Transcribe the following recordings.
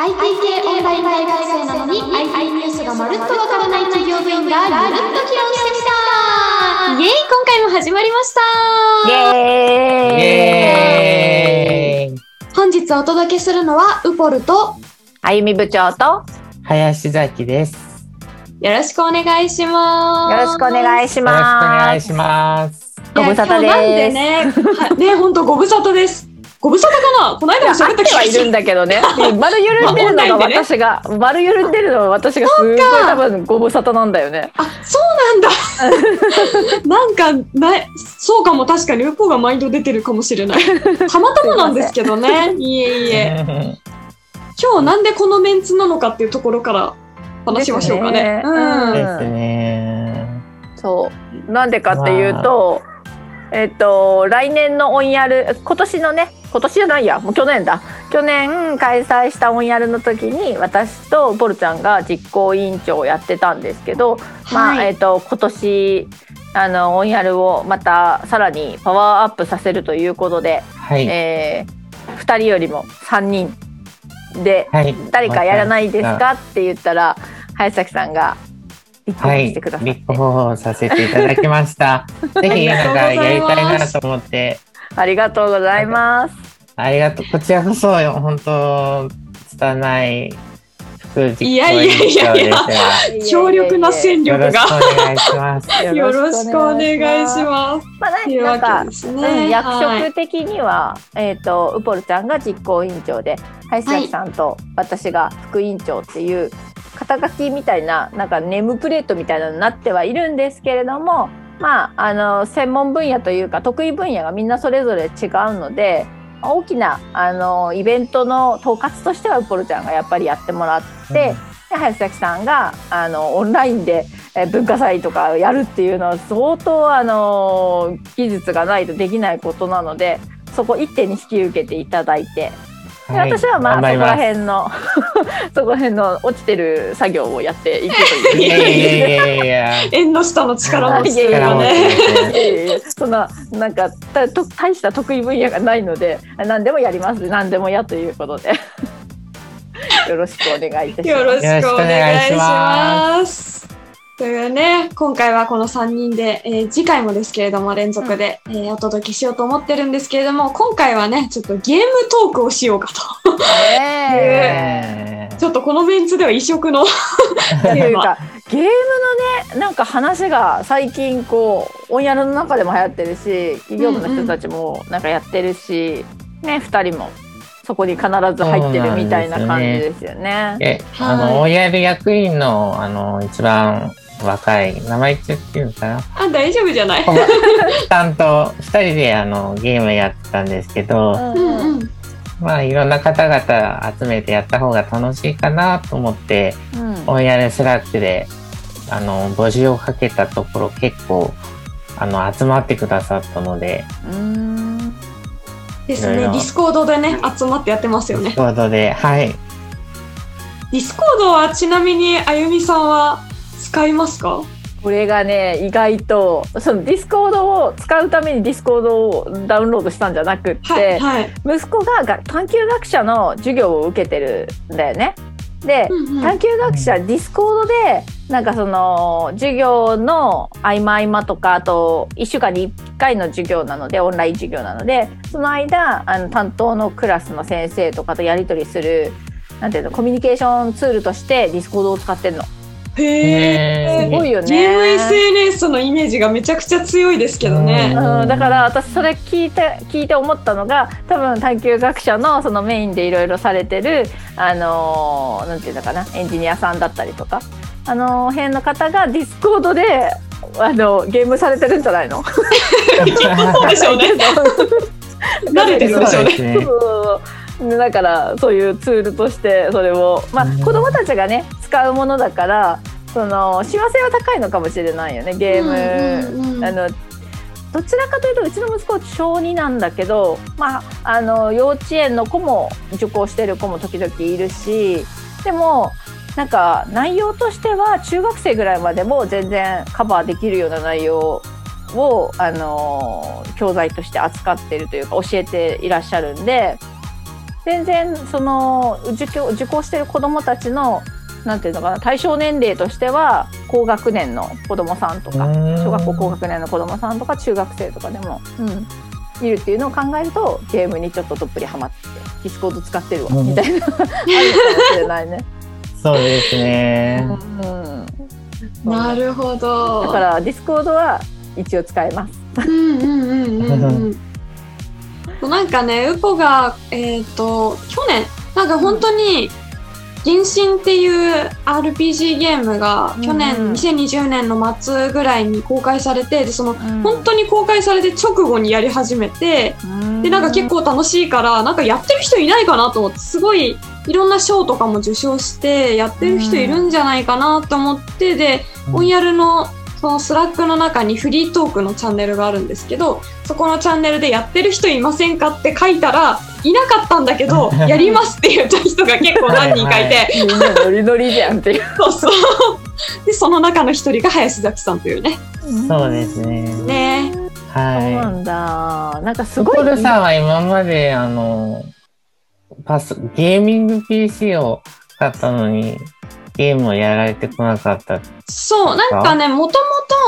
IT 系オンライン大学生なのに IT ニュースがまるっとわからない企業部員がゆるっと議論してみたイエーイ今回も始まりましたイエーイ本日お届けするのはウポルとあゆみ部長と林崎です。よろしくお願いしますよろしくお願いしよろしくお願。いします。ご無沙汰いや今日なんでです。ねはね本当ご無沙汰ですご無沙汰かな？この間も喋った気合ってはいるんだけどね。丸緩んでるのが私が、丸緩んでるのは私がすごい多分ご無沙汰なんだよね。あそうなんだ。なんかないそうかも。確かにウポが毎度出てるかもしれない。たまたまなんですけどね。いえいえ。今日なんでこのメンツなのかっていうところから話しましょうかね。ですね。そう。なんでかっていうと、えっと、来年のオンヤル、今年のね、今年じゃないや、もう去年だ。去年開催したオンヤルの時に、私とボルちゃんが実行委員長をやってたんですけど、まあ、はいえっと、今年、あの、オンヤルをまたさらにパワーアップさせるということで、はい。えー、2人よりも3人で、はい。誰かやらないですかって言ったら、林崎さんが立候はい補してくだ。さって。立候補させていただきました。ぜひなんかやりたいなと思って、ありがとうございます。ありがとう。こちらこそ本当拙い副実行委いやいやいやいや強力な戦よろ力がしくお願いします。よろしくお願いしす。ます。まあ、なんかうね。ん、役はい職的には、えっ、と、ウポルちゃんが実行委員長で、林崎さんと私が副委員長っていう。肩書きみたいな、なんかネームプレートみたいなのになってはいるんですけれども。まあ、あの専門分野というか得意分野がみんなそれぞれ違うので大きなあのイベントの統括としてはウポルちゃんがやっぱりやってもらって、で林崎さんがあのオンラインでえー文化祭とかやるっていうのは相当あの技術がないとできないことなのでそこ一手に引き受けていただいてではい私はまあそこら辺の そこら辺の落ちてる作業をやっていくという。いやいやいやいやいや。縁の下の力持ちというね。そんななんかたと大した得意分野がないので何でもやります何でもやということで よろしくお願いいたします。よろしくお願いします。というね、今回はこの3人で、えー次回もですけれども連続で、えーお届けしようと思ってるんですけれども、今回はね、ちょっとゲームトークをしようかと。ねえ ちょっとこのメンツでは異色の。え っていうかゲームのねなんか話が最近こうオンヤルの中でも流行ってるし企業部の人たちもなんかやってるし、ね2人もそこに必ず入ってるみたいな感じですよね。え、あはいの、親で役員の、あの、一番若い、名前言っていうのかな？あ、大丈夫じゃない？担当、二人であの、ゲームやってたんですけど、うんうんうん。まあ、いろんな方々集めてやった方が楽しいかなと思って、うんオンヤルスラックで、あの、募集をかけたところ結構、あの、集まってくださったので、うんですね。ディスコードでね、集まってやってますよね。ということで、はい。ディスコードはちなみにあゆみさんは使いますか？これがね意外とそのディスコードを使うためにディスコードをダウンロードしたんじゃなくって、はい。はい。息子がが探究学舎の授業を受けてるんだよね。で、うんうん探究学舎ディスコードでなんかその授業の合間合間とかあと1週間に1回の授業なのでオンライン授業なのでその間あの担当のクラスの先生とかとやり取りするなんていうのコミュニケーションツールとしてディスコードを使ってるの。へえ。すごいよね。ゲーム SNS のイメージがめちゃくちゃ強いですけどね。うん、だから私それ聞いて聞いて思ったのが多分探究学舎のそのメインでいろいろされてるあのーなんていうのかなエンジニアさんだったりとかあの辺の方がディスコードであのゲームされてるんじゃないの？そうでしょうね。慣れてるんでしょうね。そうですねそうだからそういうツールとしてそれをまあうん子供たちがね使うものだからその幸せは高いのかもしれないよねゲーム。うんうんうんあのどちらかというとうちの息子は小2なんだけど、まあ、あの幼稚園の子も受講してる子も時々いるしでもなんか内容としては中学生ぐらいまでも全然カバーできるような内容をあの教材として扱ってるというか教えていらっしゃるんで全然その受講受講してる子どもたちのなんていうのかな対象年齢としては高学年の子どもさんとか小学校高学年の子どもさんとか中学生とかでも、うん、いるっていうのを考えるとゲームにちょっとどっぷりハマってディスコード使ってるわ、みたいな あるかもしれないね。そうですね。うん、なるほど。だからディスコードは一応使えます。うんうんうんうんうん。なんかね、ウポが、えっ、ー、と、去年、なんか本当に、原神っていう RPG ゲームが去年、うん、2020年の末ぐらいに公開されてでその、うん、本当に公開されて直後にやり始めて、うん、でなんか結構楽しいからなんかやってる人いないかなと思ってすごいいろんな賞とかも受賞してやってる人いるんじゃないかなと思ってで、オンヤルのそのスラックの中にフリートークのチャンネルがあるんですけどそこのチャンネルでやってる人いませんかって書いたらいなかったんだけど やりますって言った人が結構何人かいて。みんなノリノリじゃんっていう。そうそう。でその中の一人が林崎さんというね。そうですね。ね。はい。そうなんだ。なんかすごい。ポルさんは今まであのパスゲーミング PC を買ったのにゲームをやられてこなかった。そう、なんかね、もと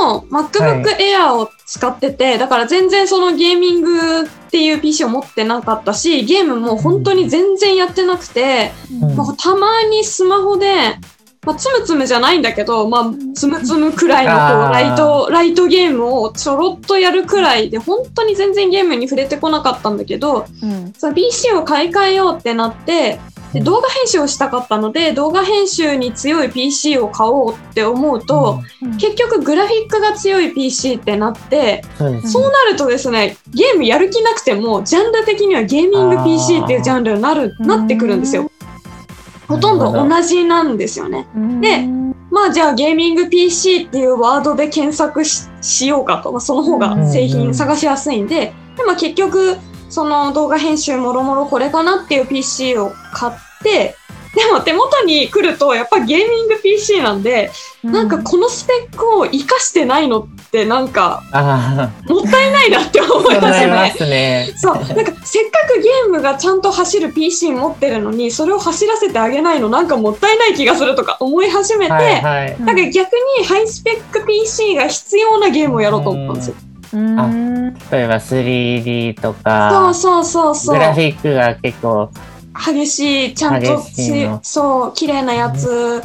もと MacBook Air を使ってて、はい、だから全然そのゲーミングっていう PC を持ってなかったし、ゲームも本当に全然やってなくて、うん、まあ、たまにスマホで、まあ、つむつむじゃないんだけど、まあ、つむつむくらいのこうライト、ライトゲームをちょろっとやるくらいで、本当に全然ゲームに触れてこなかったんだけど、うん、その PC を買い替えようってなって、で動画編集をしたかったので動画編集に強い PC を買おうって思うと、うん、結局グラフィックが強い PC ってなって、うん、そうなるとですねゲームやる気なくてもジャンル的にはゲーミング PC っていうジャンルになるなってくるんですよ。ほとんど同じなんですよね。でまあじゃあゲーミング PC っていうワードで検索しようかと、まあ、その方が製品探しやすいんで、でも結局その動画編集もろもろこれかなっていう PC を買って、でも手元に来るとやっぱゲーミング PC なんで、うん、なんかこのスペックを活かしてないのってなんかもったいないなって思いますね。そう、なんかせっかくゲームがちゃんと走る PC 持ってるのにそれを走らせてあげないのなんかもったいない気がするとか思い始めて、はいはい、なんか逆にハイスペック PC が必要なゲームをやろうと思ったんですよ。あ例えば 3D とかそうそうそうそう。グラフィックが結構激しいちゃんとそう綺麗なやつ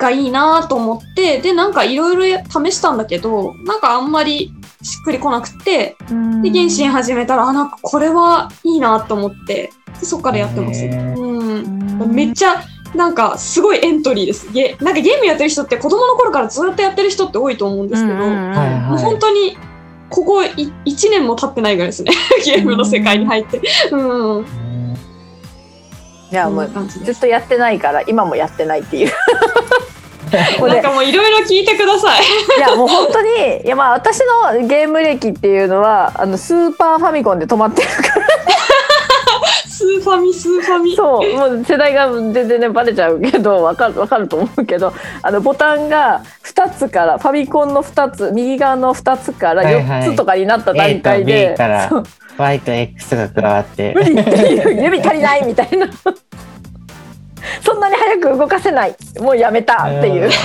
がいいなと思ってでなんかいろいろ試したんだけどなんかあんまりしっくりこなくてで原神始めたらあなんかこれはいいなと思ってそっからやってます。うん。めっちゃなんかすごいエントリーです。ゲなんかゲームやってる人って子供の頃からずっとやってる人って多いと思うんですけど、もう本当にここ1年も経ってないぐらいですね。ゲームの世界に入って。うん。いやもうずっとやってないから今もやってないっていう なんかもういろいろ聞いてください。いやもう本当にいやまあ私のゲーム歴っていうのはあのスーパーファミコンで止まってるから。スーファミスーファミ。そうもう世代が全然ねバレちゃうけどわかるわかると思うけどあのボタンが2つからファミコンの2つ右側の2つから4つとかになった段階で、はいはい、から Y と X が加わって。無理っていう指足りないみたいなそんなに早く動かせない。もうやめた。っていう。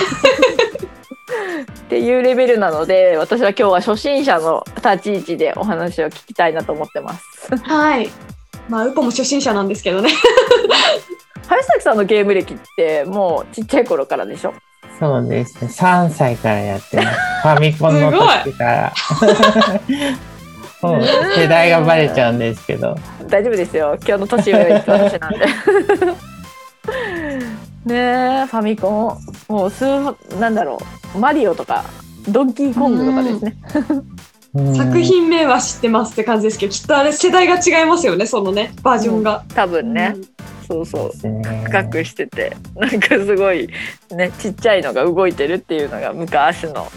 っていうレベルなので私は今日は初心者の立ち位置でお話を聞きたいなと思ってます。はい。まあウポも初心者なんですけどね。林崎さんのゲーム歴ってもうちっちゃい頃からでしょ？そうですね。3歳からやってます。ファミコンの時から。世代がバレちゃうんですけど。大丈夫ですよ。今日の年上の私なんでねファミコン。もう数なんだろう。マリオとかドンキーコングとかですね。作品名は知ってますって感じですけどきっとあれ世代が違いますよねそのねバージョンが、うん、多分ね、うん、そうそう。深くしてて。なんかすごいねちっちゃいのが動いてるっていうのが昔のフ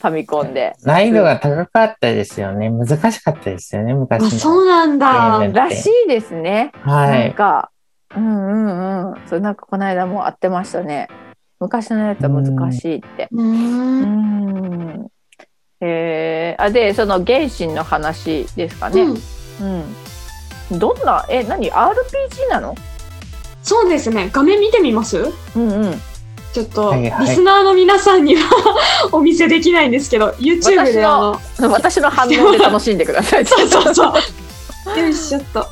ァミコンで。難易度が高かったですよね。難しかったですよね昔の。そうなんだ。らしいですね。はい。なんかうんうんうん。それなんかこの間も会ってましたね。昔のやつは難しいって。うん。えー、あでその原神の話ですかね。うん、うん、どんなえ何 RPG なの？そうですね。画面見てみます？うんうん。ちょっと、はいはい。リスナーの皆さんには お見せできないんですけど、YouTube であの、私の反応で楽しんでください。そうそうそう。よいしょっと。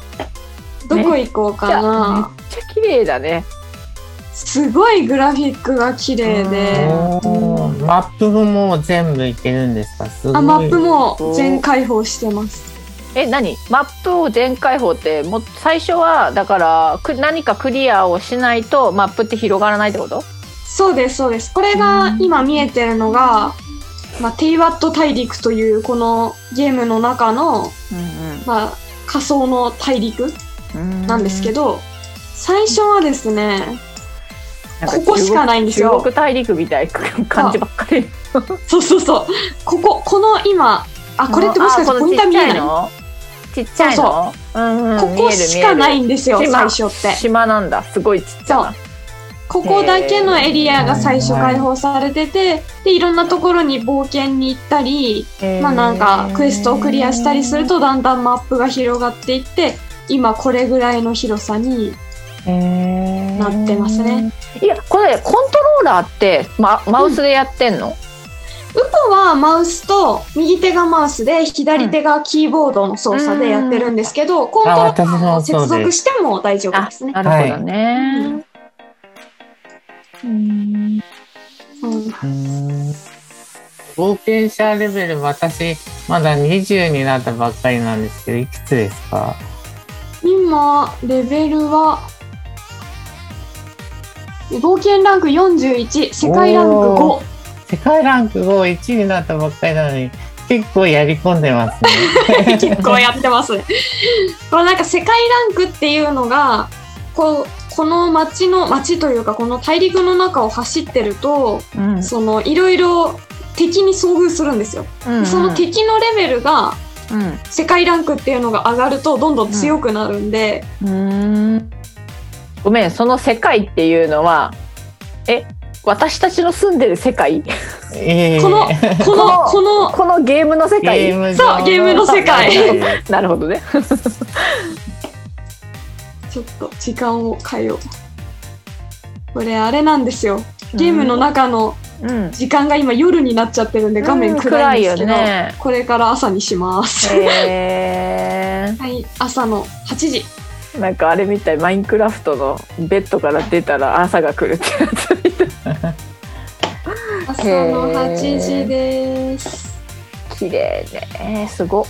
どこ行こうかな。めっちゃ綺麗だねすごいグラフィックが綺麗で。マップも全部いけるんですか？あ、マップも全開放してます。え何？マップを全開放ってもう最初はだからく何かクリアをしないとマップって広がらないってこと？そうです、そうです。これが今見えてるのが、まあ、テイワット大陸というこのゲームの中の、まあ、仮想の大陸うんなんですけど、最初はですね、ここしかないんですよ。中国大陸みたいな感じばっかり。そうそうそう。ここ、この今、あ、これってもしかしてポインター見えない？こちっちゃいの？うんうんこしかないんですよ、最島初って。島なんだ。すごいちっちゃな。ここだけのエリアが最初開放されてて、で、いろんなところに冒険に行ったり、まあなんかクエストをクリアしたりするとだんだんマップが広がっていって、今これぐらいの広さになってますね。いやこれコントローラーって、ま、マウスでやってんの、ウポはマウスと右手がマウスで左手がキーボードの操作でやってるんですけど、コントローラーを接続しても大丈夫あですね。なるほどね、うんうん。うーん冒険者レベル、私、まだ20になったばっかりなんですけど、いくつですか？今、レベルは、冒険ランク41、世界ランクお5。世界ランク5、1になったばっかりなのに、結構やり込んでますね。結構やってます。これなんか世界ランクっていうのが、こう、この街の、街というかこの大陸の中を走ってると、うんそのいろいろ敵に遭遇するんですよ。うんその敵のレベルがうん世界ランクっていうのが上がるとどんどん強くなるんで、うん。ごめんその世界っていうのはえ私たちの住んでる世界？えー。この、この、この、このゲームの世ゲ界そうゲームの世界。なるほどね。ちょっと時間を変えよう。これあれなんですよ。ゲームの中のうん時間が今夜になっちゃってるんで画面暗いんですけど、うんねこれから朝にします。へ はい、朝の8時。ーなんかあれみたいマインクラフトのベッドから出たら朝が来るってやつみたい朝の8時です。綺麗ねすごっ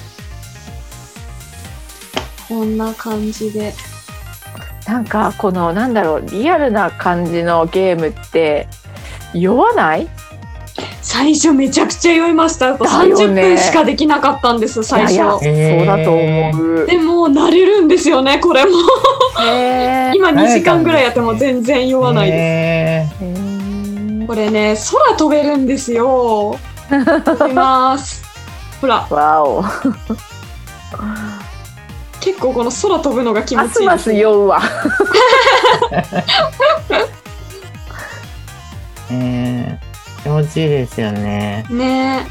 こんな感じで。なんかこのなんだろうリアルな感じのゲームって酔わない？最初めちゃくちゃ酔いました。あとだよね30分しかできなかったんです、最初。いやいやそうだと思うでも慣れるんですよね、これも。今2時間ぐらいやっても全然酔わないです。これね、空飛べるんですよ。飛びます。ほら、わお結構この空飛ぶのが気持ちいいですす。酔うわー え。ー気持ちいいですよね。ね。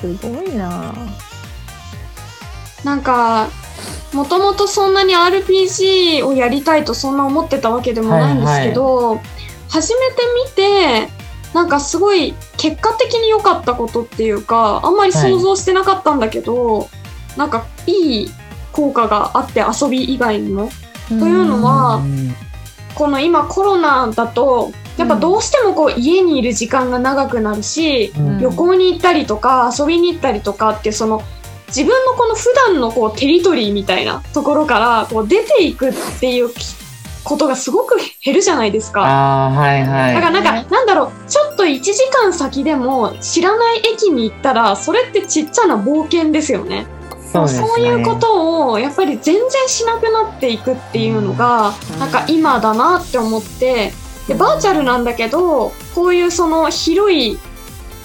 すごいな。なんか、もともとそんなに RPG をやりたいとそんな思ってたわけでもないんですけど、初めて見て、なんかすごい結果的に良かったことっていうか、あんまり想像してなかったんだけど、なんかいい効果があって遊び以外にも。というのは、うんこの今コロナだと、やっぱどうしてもこう家にいる時間が長くなるし、うん旅行に行ったりとか遊びに行ったりとかってその自分のこの普段のこうテリトリーみたいなところからこう出ていくっていうことがすごく減るじゃないですか。はいはい。だからなんか、なんだろう、ちょっと1時間先でも知らない駅に行ったら、それってちっちゃな冒険ですよね。そう。そういうことをやっぱり全然しなくなっていくっていうのが、うんなんか今だなって思ってでバーチャルなんだけどこういうその広い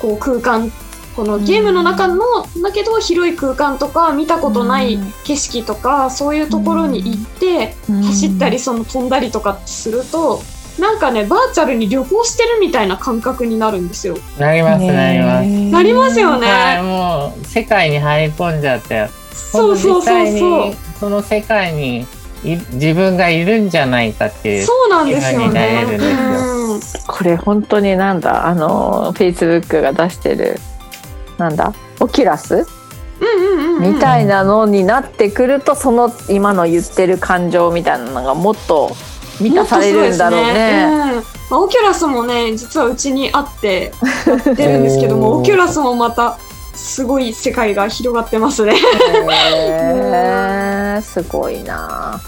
こう空間このゲームの中の、だけど広い空間とか見たことない景色とか、そういうところに行って、走ったりその飛んだりとかするとなんかねバーチャルに旅行してるみたいな感覚になるんですよ。なります、なります。なりますよね。はい、もう世界に入り込んじゃって、そうそうそうそうに。その世界にい自分がいるんじゃないかっていう。そうなんですよ気がになれね。るんですようんこれ本当になんだ？あのフェイスブックが出してるなんだ？オキュラスうんうんうんうん。みたいなのになってくるとその今の言ってる感情みたいなのがもっと満たされるんだろうね。ねうんまあオキュラスもね実はうちにあってやってるんですけどもオキュラスもまたすごい世界が広がってますね。へーすごいな。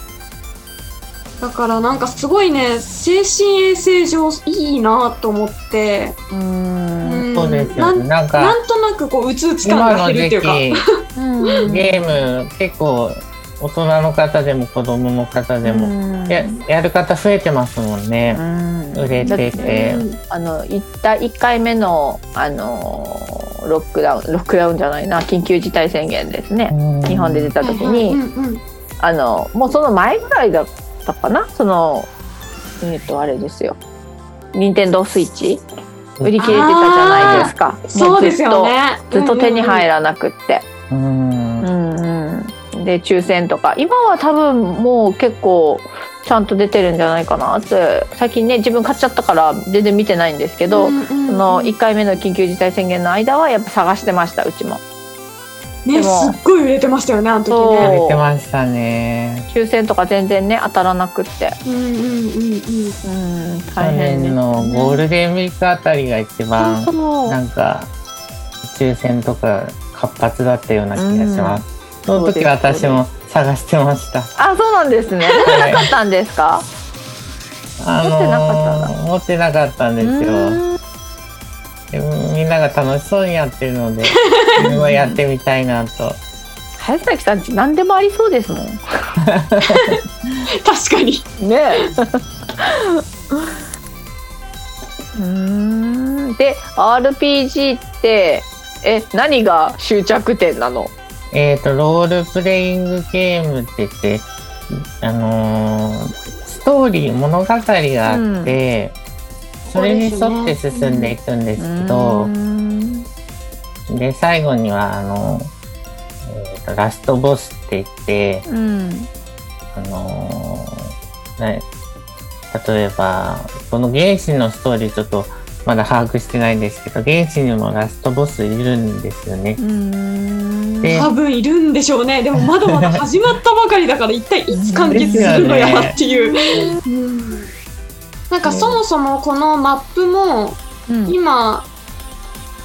だからなんかすごいね精神衛生上いいなと思って、ううん。んそうですよね。なんなんかなんとなくこううつうつ感が減るっていうか。期うん。ゲーム結構大人の方でも子供の方でも、うん。ややる方増えてますもんね。うん。売れてて。うんあの行った1回目のあのロックダウンロックダウンじゃないな緊急事態宣言ですね、日本で出た時に、あのもうその前ぐらいだったかな？そのえっ、とあれですよ。任天堂スイッチ？売り切れてたじゃないですか。そうですよね。ずっとずっと手に入る、らなくって、うん、で抽選とか。今は多分もう結構ちゃんと出てるんじゃないかなって。最近ね自分買っちゃったから全然見てないんですけど、うんうんうん。その1回目の緊急事態宣言の間はやっぱ探してましたうちも。ねすっごい売れてましたよねあの時ね。売れてましたね。抽選とか全然ね当たらなくって。うんうんうんうん。うん去大変年のゴールデンウィークあたりが一番なんか抽選とか活発だったような気がします。その時私も探してました。あそうなんですね。はい。なかったんですか？あ持ってなかったんだ。ー持ってなかったんですよ。みんなが楽しそうにやってるので、自分はやってみたいなと。林崎さんち何でもありそうですもん。確かに。ね うーん。で RPG ってえ何が終着点なの？えっ、と、ロールプレイングゲームって言って、あのーストーリー、物語があって、それに沿って進んでいくんですけどうー、んで、最後には、あの、えーと、ラストボスって言って、うん。あのーね、例えば、この原神のストーリーちょっとまだ把握してないんですけど、原神にもラストボスいるんですよね。多分いるんでしょうね。でもまだまだ始まったばかりだから一体いつ完結するのやっていう、うん。なんかそもそもこのマップもうん。今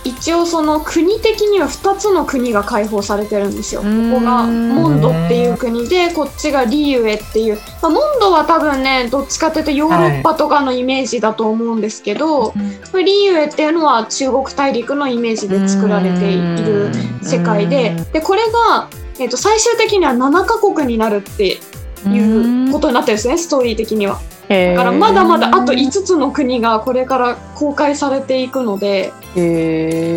一応その国的には2つの国が開放されてるんですよ。こうん。こがモンドっていう国でこっちがリユエっていう、まあ、モンドは多分ねどっちかというとヨーロッパとかのイメージだと思うんですけど、リユエっていうのは中国大陸のイメージで作られている世界ででこれが、えー、と最終的には7カ国になるっていうことになってるんですねストーリー的には。だだからまだまだあと5つの国がこれから公開されていくので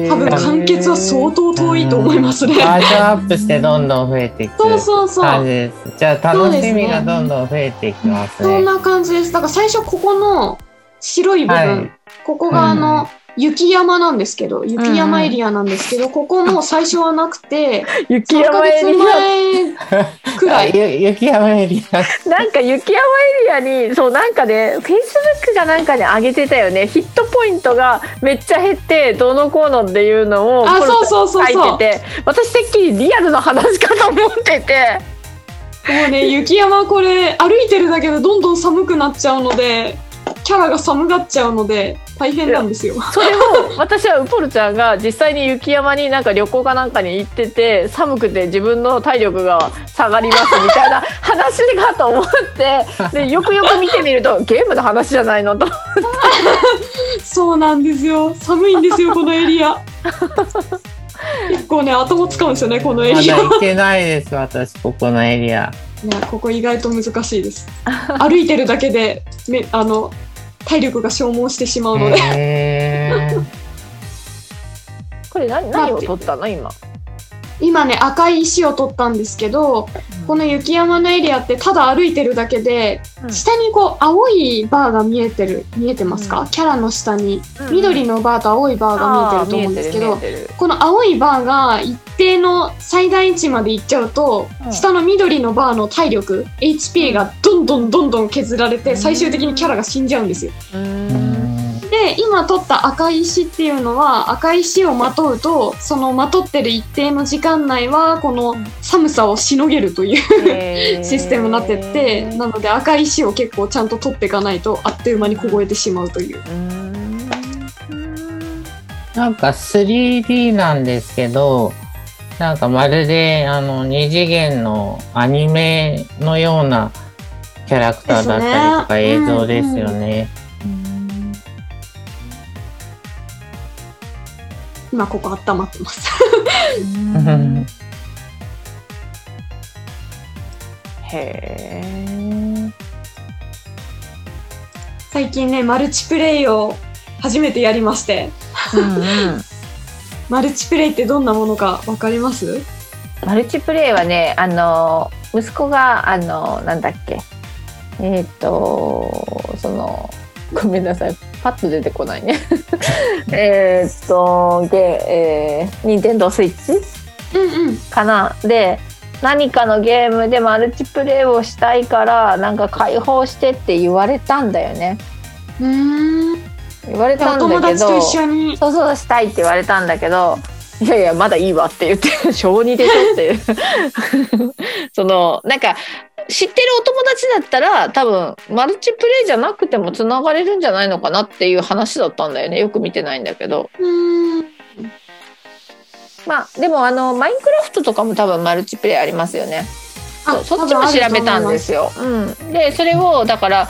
多分完結は相当遠いと思いますね。バージョンアップしてどんどん増えていくそうそうそう。感じです。じゃあ楽しみがどんどん増えていきますね。そんな感じです。だから最初ここの白い部分、はいここがあの、雪山なんですけど、雪山エリアなんですけど、ここも最初はなくて、雪3ヶ月山エリ前くらあい。ゆ雪山エリア。アなんか雪山エリアにそうなんかねフェイスブックがなんかに上げてたよねヒットポイントがめっちゃ減ってどうのこうのっていうのをあ、そうそうそう。書いてて私てっきりリアルな話かと思っててもうね、雪山これ、歩いてるだけでどんどん寒くなっちゃうので、キャラが寒がっちゃうので、大変なんですよ。それを私はウポルちゃんが実際に雪山になんか旅行かなんかに行ってて寒くて自分の体力が下がりますみたいな 話かと思ってでよくよく見てみるとゲームの話じゃないのとそうなんですよ。寒いんですよ、このエリア。結構ね、頭使うんですよね、このエまリア。だ行けないです、私、ここのエリア。いやここ意外と難しいです歩いてるだけでめあの体力が消耗してしまうので、これ何何を取ったの今？今ね赤い石を取ったんですけどこの雪山のエリアってただ歩いてるだけで、うん。下にこう青いバーが見えてる見えてますか、うん。キャラの下に。うん緑のバーと青いバーが見えてると思うんですけど、この青いバーが一定の最大値までいっちゃうと、うん。下の緑のバーの体力 HP がどんどんどんどん削られて、うん。最終的にキャラが死んじゃうんですよ。今取った赤い石っていうのは赤い石をまとうとそのまとってる一定の時間内はこの寒さをしのげるというシステムになってってなので赤い石を結構ちゃんと取っていかないとあっという間に凍えてしまうという。うんなんか 3D なんですけど、なんかまるであの二次元のアニメのようなキャラクターだったりとか映像ですよね。今ここ温まってます。う んへえ。最近ねマルチプレイを初めてやりまして。うんうん。マルチプレイってどんなものかわかります？マルチプレイはね、あの息子があのなんだっけ、えっ、とそのごめんなさい、パッと出てこないね。えっとゲえー、ニンテンドースイッチうんうんかなで何かのゲームでマルチプレイをしたいからなんか解放してって言われたんだよね。うーん言われたんだけど。お友達と一緒にそうそうしたいって言われたんだけどいやいやまだいいわって言って 小児でしょっていう そのなんか知ってるお友達だったら多分マルチプレイじゃなくてもつながれるんじゃないのかなっていう話だったんだよね。よく見てないんだけど。うーんまあでもあのマインクラフトとかも多分マルチプレイありますよね。そっちも調べたんですよ。うん、でそれをだから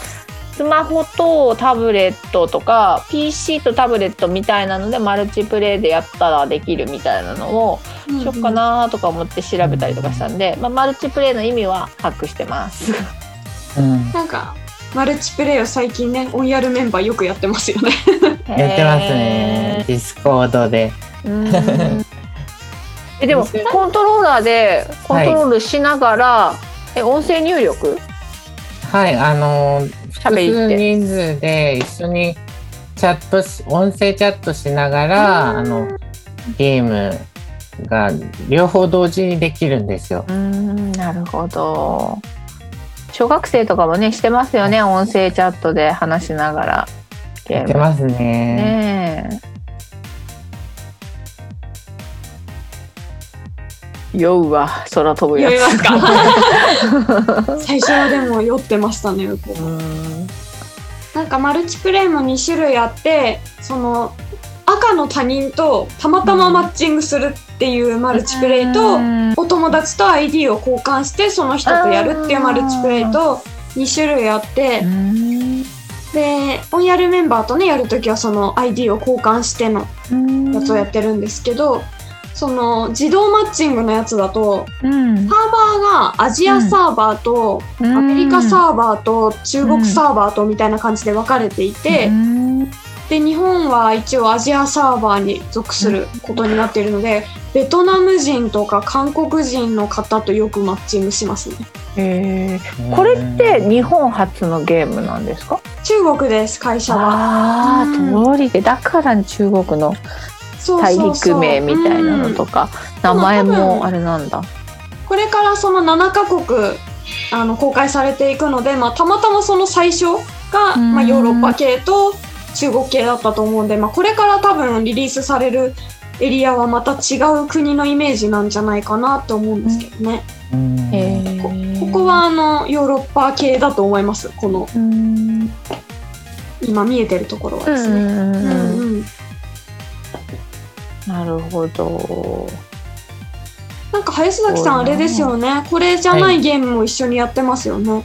スマホとタブレットとか PC とタブレットみたいなのでマルチプレイでやったらできるみたいなのをしよっかなとか思って調べたりとかしたんで、まあ、マルチプレイの意味は把握してます。うん。なんかマルチプレイを最近ねオンヤルメンバーよくやってますよね。やってますね。ディスコードで。えでもコントローラーでコントロールしながら、え音声入力？はい、あの、複数人数で一緒にチャットし、音声チャットしながら、あの、ゲームが両方同時にできるんですよ。うんなるほど。小学生とかもねしてますよね音声チャットで話しながらゲーム。やってますね。ね酔うわ空飛ぶやつ。読みますか？最初はでも酔ってましたねこううん。なんかマルチプレイも2種類あってその赤の他人とたまたまマッチングするっていうマルチプレイと、うん。お友達と ID を交換してその人とやるっていうマルチプレイと2種類あってうん。でオンヤルメンバーとねやるときはその ID を交換してのやつをやってるんですけど、その自動マッチングのやつだとうん。サーバーがアジアサーバーとアメリカサーバーと中国サーバーとみたいな感じで分かれていて、うん。で日本は一応アジアサーバーに属することになっているので、ベトナム人とか韓国人の方とよくマッチングしますね。へえこれって日本初のゲームなんですか？中国です会社は。ああうん通りで。だから中国の大そうそう。陸名みたいなのとか名前もあれなんだ。これからその7カ国あの公開されていくので、まあ、たまたまその最初が、うん。まあ、ヨーロッパ系と中国系だったと思うんで、まあ、これから多分リリースされるエリアはまた違う国のイメージなんじゃないかなって思うんですけどね、こー。ここはあのヨーロッパ系だと思いますこの。うん。今見えてるところはですね。うんなるほど。なんか林崎さんあれですよねこれじゃないゲームも一緒にやってますよね。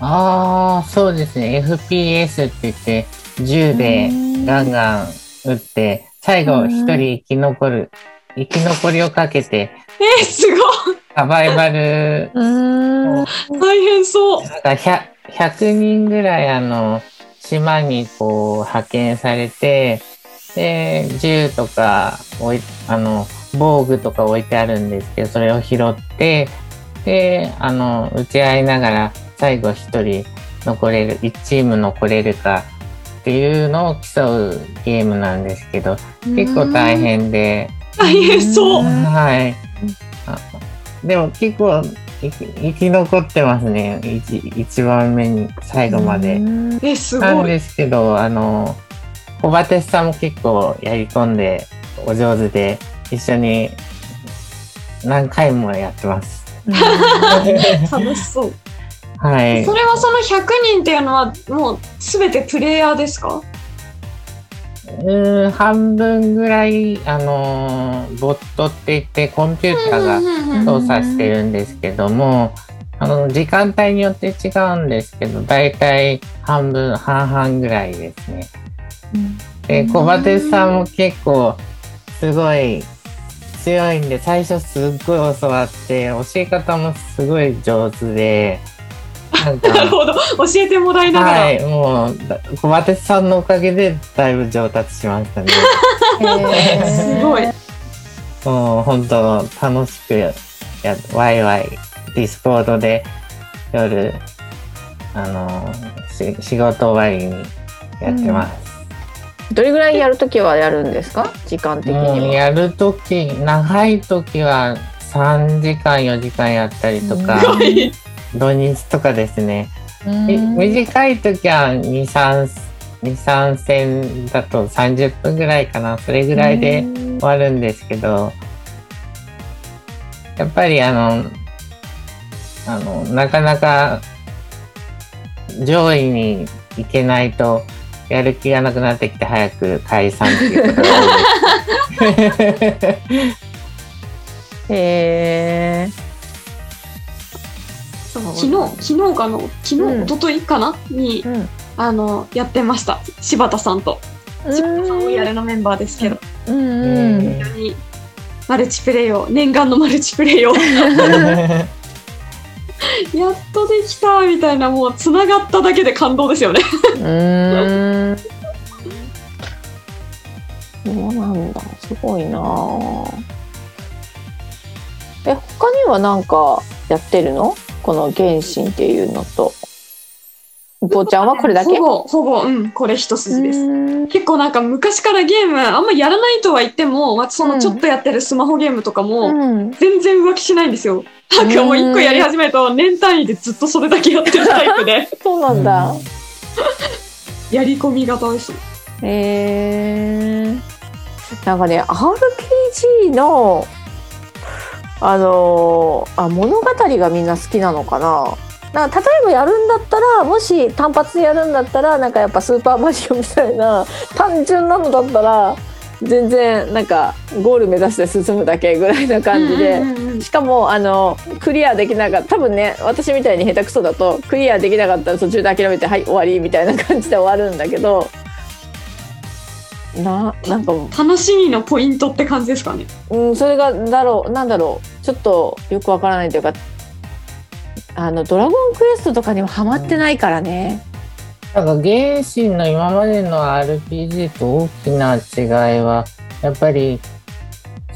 ああ、そうですね。FPS って言って、銃でガンガン撃って、最後一人生き残る、生き残りをかけて、えー、すごいサバイバル、うん。大変そう。なんか 100, 100人ぐらいあの、島にこう派遣されて、で、銃とか置い、あの、防具とか置いてあるんですけど、それを拾って、で、あの、打ち合いながら最後一人残れる、1チーム残れるかっていうのを競うゲームなんですけど、結構大変で、大変そう。はい。あでも結構生き生き残ってますね。一一番目に最後まで。え、すごい。なんですけど、あの、小バテさんも結構やり込んでお上手で、一緒に何回もやってます。楽しそう。はいそ。れはその100人っていうのはもうすべてプレイヤーですか？うーん、半分ぐらい、あのーボットって言ってコンピューターが操作してるんですけども、あの、時間帯によって違うんですけど、だいたい半分、半々ぐらいですね。で、小バテさんも結構、すごい強いんで、最初すっごい教わって、教え方もすごい上手で、な なるほど。教えてもらいながら。はい、もう、だ小バテさんのおかげでだいぶ上達しましたね。すごい。もう本当楽しくや、ワイワイ、 Discord で夜、あの、し仕事終わりにやってます。どれぐらいやるときはやるんですか？時間的もうには。やるとき、長いときは3時間、4時間やったりとか。土日とかですね。み短いときは2、3、2、3戦だと30分ぐらいかな。それぐらいで終わるんですけど、やっぱりあの、あの、なかなか上位に行けないと、やる気がなくなってきて早く解散っていうことが多いです。へー。昨日、昨日かの、昨日、うん。一昨日かなに、うん。あの、やってました。柴田さんと。柴田さんもやるのメンバーですけど、うんにマルチプレイを、念願のマルチプレイを、やっとできたみたいな、もう、つながっただけで感動ですよね。うん。そうなんだすごいな。え他には何かやってるの？この原神っていうのと。ぼちゃんはこれだけ？ほぼ、ほぼ、うん、これ一筋です。う結構なんか昔からゲームあんまやらないとは言っても、まあ、そのちょっとやってるスマホゲームとかもん。全然浮気しないんですよ。なんかもう一個やり始めると年単位でずっとそれだけやってるタイプで。そうなんだ。やり込み型です。へえなんかね RPG のあのーあ物語がみんな好きなのかな？なんか例えばやるんだったらもし単発でやるんだったらなんかやっぱスーパーマリオみたいな単純なのだったら全然なんかゴール目指して進むだけぐらいな感じで。しかもあのクリアできなかった多分ね私みたいに下手くそだとクリアできなかったら途中で諦めてはい終わりみたいな感じで終わるんだけどななんか楽しみのポイントって感じですかね。うんそれがだろうなんだろうちょっとよくわからないというかあの「ドラゴンクエスト」とかにもハマってないからね。なんか原神の今までの RPG と大きな違いは、やっぱり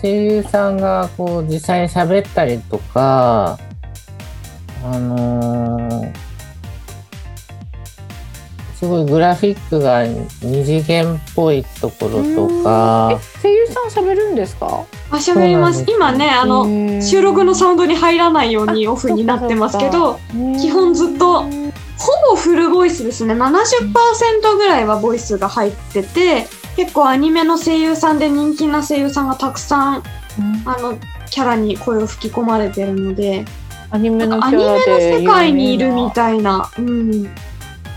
声優さんがこう実際に喋ったりとか、あのーすごいグラフィックが二次元っぽいところとかえ、声優さん喋るんですか？あ、喋ります。す今ね、あの、の収録のサウンドに入らないようにオフになってますけど、基本ずっとほぼフルボイスですね。70%ぐらいはボイスが入ってて、結構アニメの声優さんで人気な声優さんがたくさん、あの、キャラに声を吹き込まれてるので、アニメのアニメので世界にいるみいたいな。うん。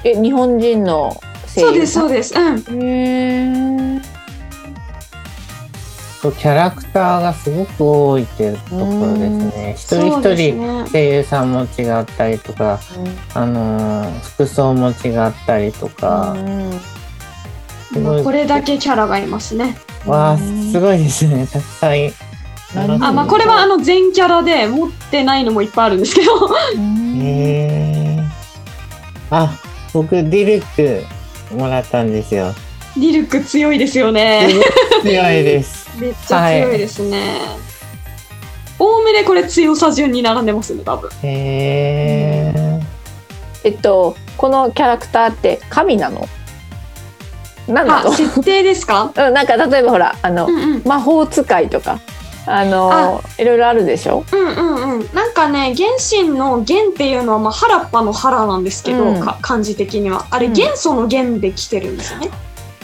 え日本人の声優そうです、そうです。うん。うへえキャラクターがすごく多いっていうところですね。一人一人ね。声優さんも違ったりとか、あのー服装も違ったりとか、すごいこれだけキャラがいますね。わあ、すごいですね。たくさんあ、まあこれはあの全キャラで持ってないのもいっぱいあるんですけど。へえ。あ、僕、ディルックもらったんですよ。ディルク強いですよね。強いです。めっちゃ強いですね。おおむねこれ強さ順に並んでますね、多分。へえ。えっとこのキャラクターって神なの？なんだあ、と設定ですか？うんなんか例えばほらあの、うんうん。魔法使いとかあのいろいろあるでしょ？うんうんうん。なんかね、原神の元っていうのは、まあ、原っぱの原なんですけど、うんか漢字的には。あれ、うん元素の元で来てるんですよね。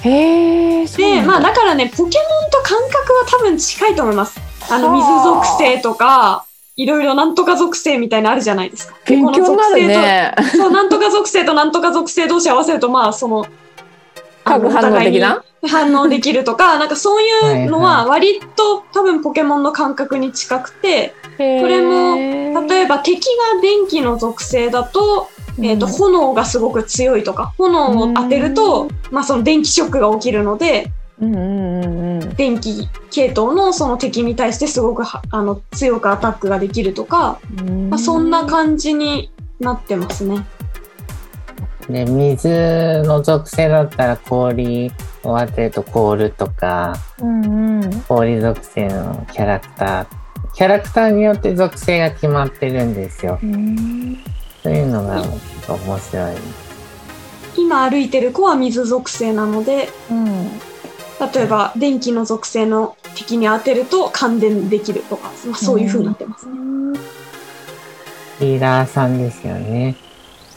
へえで、まあ、だからね、ポケモンと感覚は多分近いと思います。あの、は水あ属性とか、いろいろなんとか属性みたいなのあるじゃないですか。勉強になるねそう、なんとか属性となんとか属性同士合わせると、まあ、その、反応的な？反応できるとか、なんかそういうのは割と多分ポケモンの感覚に近くて、ここれも例えば敵が電気の属性だと、えー、と炎がすごく強いとか炎を当てると、まあ、その電気ショックが起きるのでうんうん。電気系統のその敵に対してすごくはあの強くアタックができるとか、うん。まあ、そんな感じになってますね。で、水の属性だったら氷を当てると凍るとか、うんうん氷属性のキャラクター。キャラクターによって属性が決まってるんですよ。うんそういうのが面白い。今歩いてる子は水属性なのでうん例えば電気の属性の敵に当てると感電できるとか、まあ、そういう風になってますね。ヒーラーさんですよね。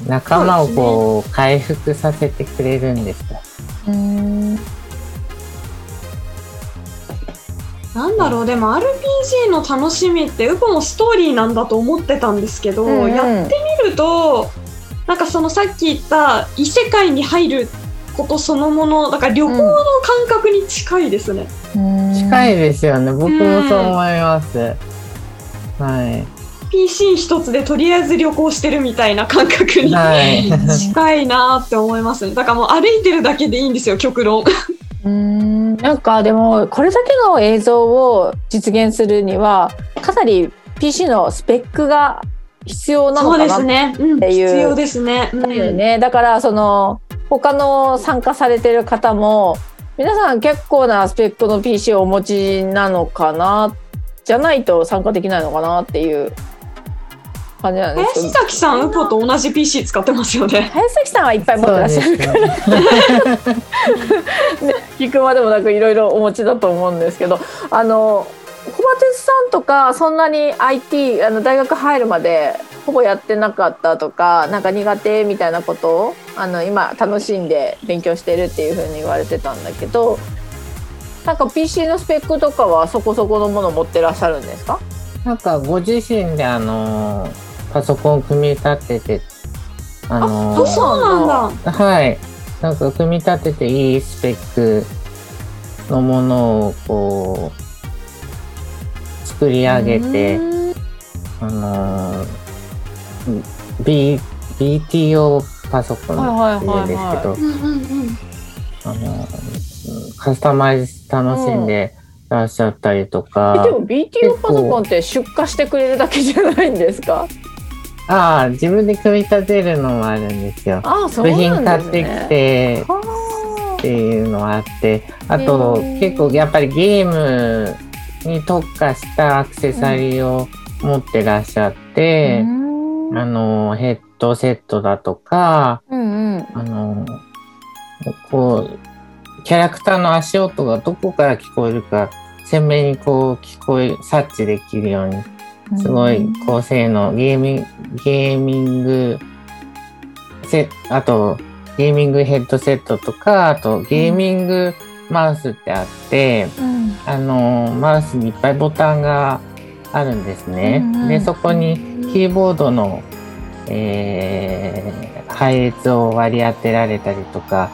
仲間をこう、回復させてくれるんですよ。うんなんだろうでも RPG の楽しみってウポもストーリーなんだと思ってたんですけど、うんうんやってみるとなんかそのさっき言った異世界に入ることそのものだから旅行の感覚に近いですね。近いですよね。僕もそう思います。はい。PC 一つでとりあえず旅行してるみたいな感覚にはい。近いなって思いますね。だからもう歩いてるだけでいいんですよ極論。うんなんかでもこれだけの映像を実現するにはかなり PC のスペックが必要なのそうでかなすね。うん、っていう必要ですね。うんだよね、だからその他の参加されてる方も皆さん結構なスペックの PC をお持ちなのかなじゃないと参加できないのかなっていう感じなんですけ林ど崎さんウポと同じ PC 使ってますよね。林崎さんはいっぱい持ってらっしゃるから。そうですね。聞くまでもなくいろいろお持ちだと思うんですけど。あの小松さんとかそんなに IT あの大学入るまでほぼやってなかったとかなんか苦手みたいなことをあの今楽しんで勉強してるっていう風に言われてたんだけどなんか PC のスペックとかはそこそこのもの持ってらっしゃるんですか？なんかご自身であのパソコン組み立てて、あのあそうなんだ。はい。なんか組み立てていいスペックのものをこう作り上げて、あの B BTO パソコンっていうんですけど。あのカスタマイズ楽しんでらっしゃったりとか、えでも BTO パソコンって出荷してくれるだけじゃないんですか？ああ自分で組み立てるのもあるんですよ。ああそう部品なん買ですね。ってきてはっていうのはあってあと結構やっぱりゲームに特化したアクセサリーを持ってらっしゃっあて、うん。あのヘッドセットだとかうんうん。あのこうキャラクターの足音がどこから聞こえるか鮮明にこう聞こえ察知できるようにすごい高性能ゲーミングゲーミングセあとゲーミングヘッドセットとかあとゲーミングマウスってあって、うんあのマウスにいっぱいボタンがあるんですね。うんうんでそこにキーボードの、えー配列を割り当てられたりとか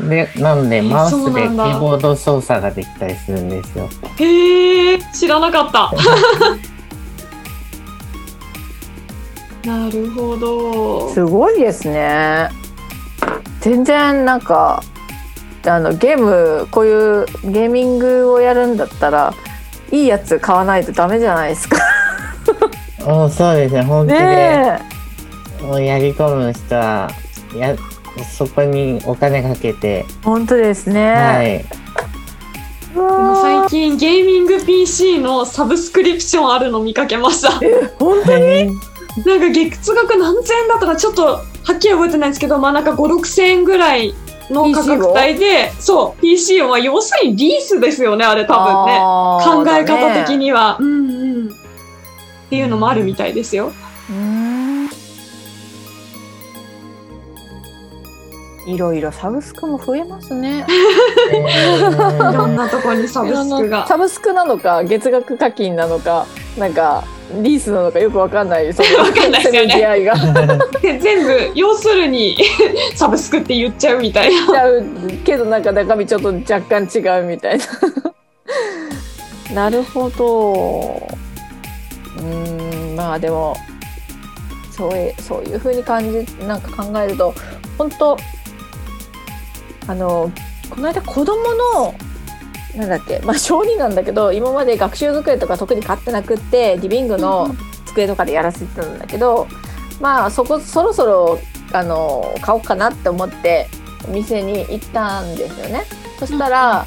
でなのでえマウスでキーボード操作ができたりするんですよ。へえ、知らなかった。なるほど。すごいですね。全然なんかあのゲームこういうゲーミングをやるんだったらいいやつ買わないとダメじゃないですか。おそうですね。本気で、ねもうやり込む人はやそこにお金かけて、え本当ですね、はい。でも最近ゲーミング PC のサブスクリプションあるの見かけました。本当に？えなんか月額何千円だったかちょっとはっきり覚えてないんですけど、まあなんか5、6千円ぐらいの価格帯で、そう、PC は要するにリースですよね、あれ多分ね。考え方的には。うんうん。っていうのもあるみたいですよ。うーんいろいろサブスクも増えますね。いろんなとこにサブスクが。サブスクなのか月額課金なのかなんかリースなのかよくわかんないその わかんないですよねせめぎ合いが で全部、要するに サブスクって言っちゃうみたいな。ちゃうけどなんか中身ちょっと若干違うみたいな。なるほど。うーんまあでもそういうそういう風に感じなんか考えると本当あのこの間子供のなんだっけ？まあ小児なんだけど今まで学習机とか特に買ってなくってリビングの机とかでやらせてたんだけど、まあそこそろそろあの買おうかなって思ってお店に行ったんですよね。そしたら、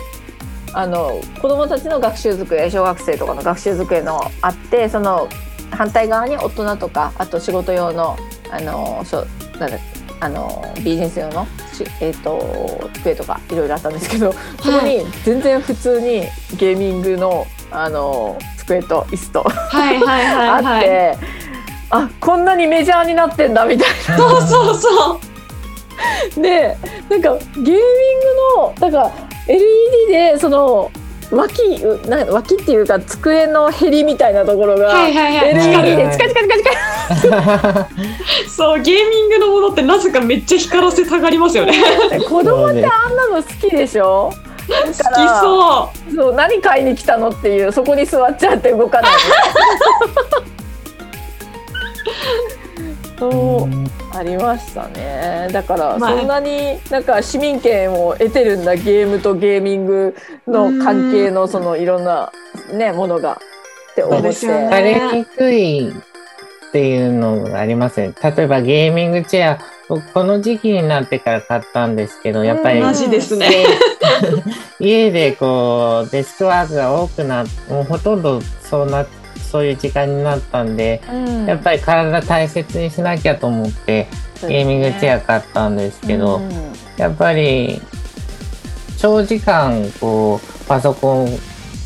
あの子供たちの学習机小学生とかの学習机のあってその反対側に大人とかあと仕事用のあのなんだあのビジネス用のし、えー、と机とかいろいろあったんですけどそこに全然普通にゲーミングのあの机と椅子とはいはいあって、はいはい。あこんなにメジャーになってんだみたいそうそうそう。な。でなんかゲーミングのなんか LED でその脇うな脇っていうか机のへりみたいなところが、はいはいはい。LED でチカチカチカチカそう、ゲーミングのものってなぜかめっちゃ光らせたがりますよね。子供ってあんなの好きでしょ？だ好きそう。そう何買いに来たのっていうそこに座っちゃって動かない そうありましたね。だからまあ。そんなになんか市民権を得てるんだゲームとゲーミングの関係のそのいろんなねものが。って思って。ですよね。疲れにくいっていうのがありますね。例えばゲーミングチェア、僕この時期になってから買ったんですけど、やっぱり、マジですね。家でこうデスクワークが多くなっもうほとんどそうなそういう時間になったんで、うん。やっぱり体大切にしなきゃと思ってゲーミングチェア買ったんですけど、うん。やっぱり長時間こうパソコン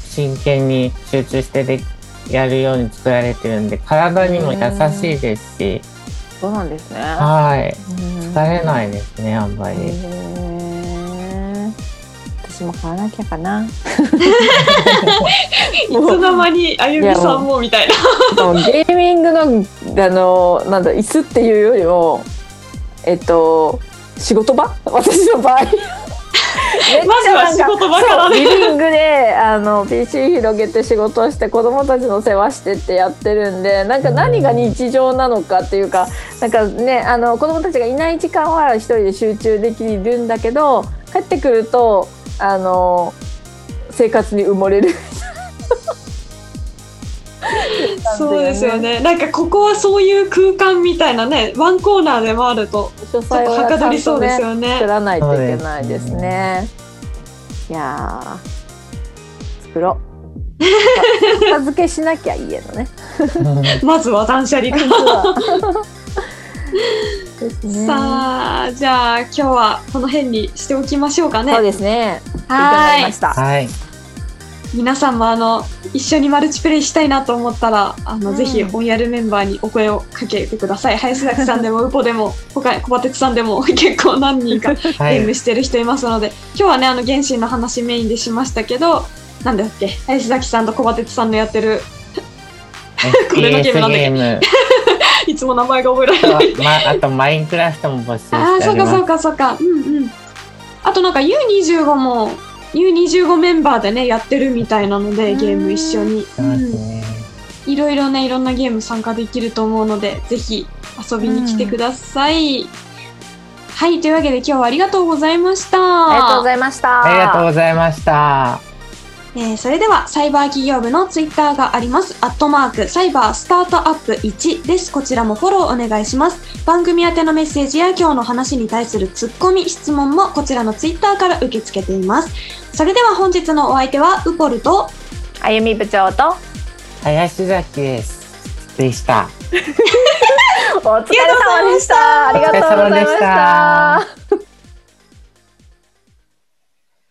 真剣に集中してでやるように作られてるんで体にも優しいですし、そうなんですね。はい。うん。疲れないですねあんまり。私も買わなきゃかな。いつの間にあゆみさんもみたいな。ゲーミングのあのなんだ椅子っていうよりもえっと仕事場？私の場合。まずは仕事場からねリビングであの PC 広げて仕事をして子供たちの世話してってやってるんでなんか何が日常なのかっていうかなんかねあの子供たちがいない時間は一人で集中できるんだけど帰ってくるとあの生活に埋もれる。そうですよね。なんかここはそういう空間みたいなね、ワンコーナーでもあると、書ちょっとはかどりそうですよ作ね。らないといけないですね。いやー作ろう。片付けしなきゃ家のね。まずは断捨離から。ですね。さあ、じゃあ今日はこの辺にしておきましょうかね。そうですね。はいりまし。た。はい皆さんもあの一緒にマルチプレイしたいなと思ったらあの、うんぜひオンヤルメンバーにお声をかけてください林崎さんでも ウポでも他小バテツさんでも 結構何人かゲはいームしてる人いますので、今日はねあの原神の話メインでしましたけどなんだっけ？林崎さんと小バテツさんのやってる これのゲームなんだっけ？いつも名前が覚えられない。と、ま、あとマインクラフトも募集してああおります。そうかそうかそうか。うんうん。あとなんか U25 も U25 メンバーでねやってるみたいなのでゲーム一緒に、してますね。いろいろねいろんなゲーム参加できると思うのでぜひ遊びに来てください、はいというわけで今日はありがとうございました。ありがとうございました。ありがとうございました。えーそれではサイバー企業部のツイッターがあります。アットマークサイバースタートアップ1です。こちらもフォローお願いします。番組宛てのメッセージや今日の話に対するツッコミ、質問もこちらのツイッターから受け付けています。それでは本日のお相手はウポルとあゆみ部長と林崎です。でした。お疲れ様でした。ありがとうございましお疲れ様でしたた。